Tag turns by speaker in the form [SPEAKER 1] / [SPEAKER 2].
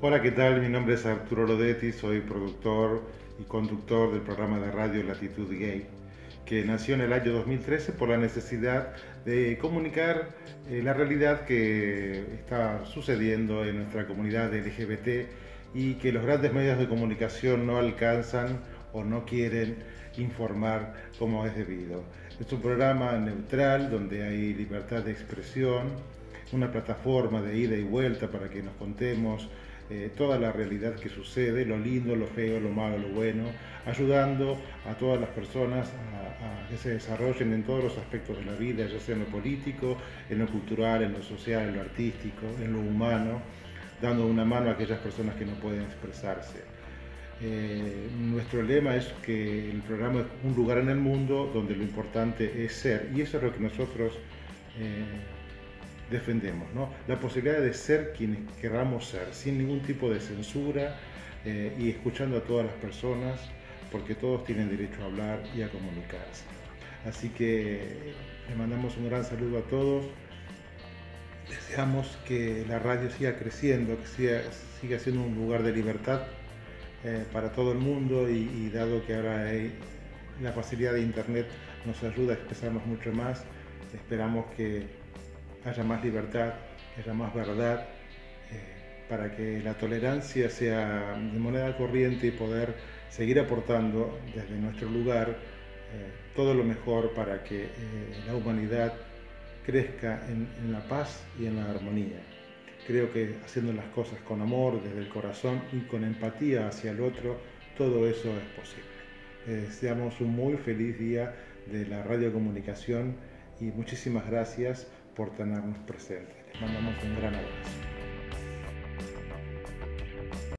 [SPEAKER 1] Hola, ¿qué tal? Mi nombre es Arturo Lodetti, soy productor y conductor del programa de radio Latitud Gay, que nació en el año 2013 por la necesidad de comunicar eh, la realidad que está sucediendo en nuestra comunidad LGBT y que los grandes medios de comunicación no alcanzan o no quieren informar como es debido. Es un programa neutral donde hay libertad de expresión, una plataforma de ida y vuelta para que nos contemos eh, toda la realidad que sucede, lo lindo, lo feo, lo malo, lo bueno, ayudando a todas las personas a, que se desarrollen en todos los aspectos de la vida, ya sea en lo político, en lo cultural, en lo social, en lo artístico, en lo humano, dando una mano a aquellas personas que no pueden expresarse. Eh, nuestro lema es que el programa es un lugar en el mundo donde lo importante es ser, y eso es lo que nosotros eh, defendemos, ¿no? la posibilidad de ser quienes queramos ser, sin ningún tipo de censura eh, y escuchando a todas las personas, porque todos tienen derecho a hablar y a comunicarse. Así que le mandamos un gran saludo a todos. Deseamos que la radio siga creciendo, que siga, siga siendo un lugar de libertad eh, para todo el mundo y, dado que ahora la facilidad de Internet nos ayuda a expresarnos mucho más, esperamos que haya más libertad, que haya más verdad, eh, para que la tolerancia sea de moneda corriente y poder seguir aportando desde nuestro lugar eh, todo lo mejor para que eh, la humanidad crezca en, en, la paz y en la armonía. Creo que haciendo las cosas con amor, desde el corazón y con empatía hacia el otro, todo eso es posible. deseamos un muy feliz día de la radiocomunicación y muchísimas gracias por tenernos presentes. Les mandamos un gran abrazo.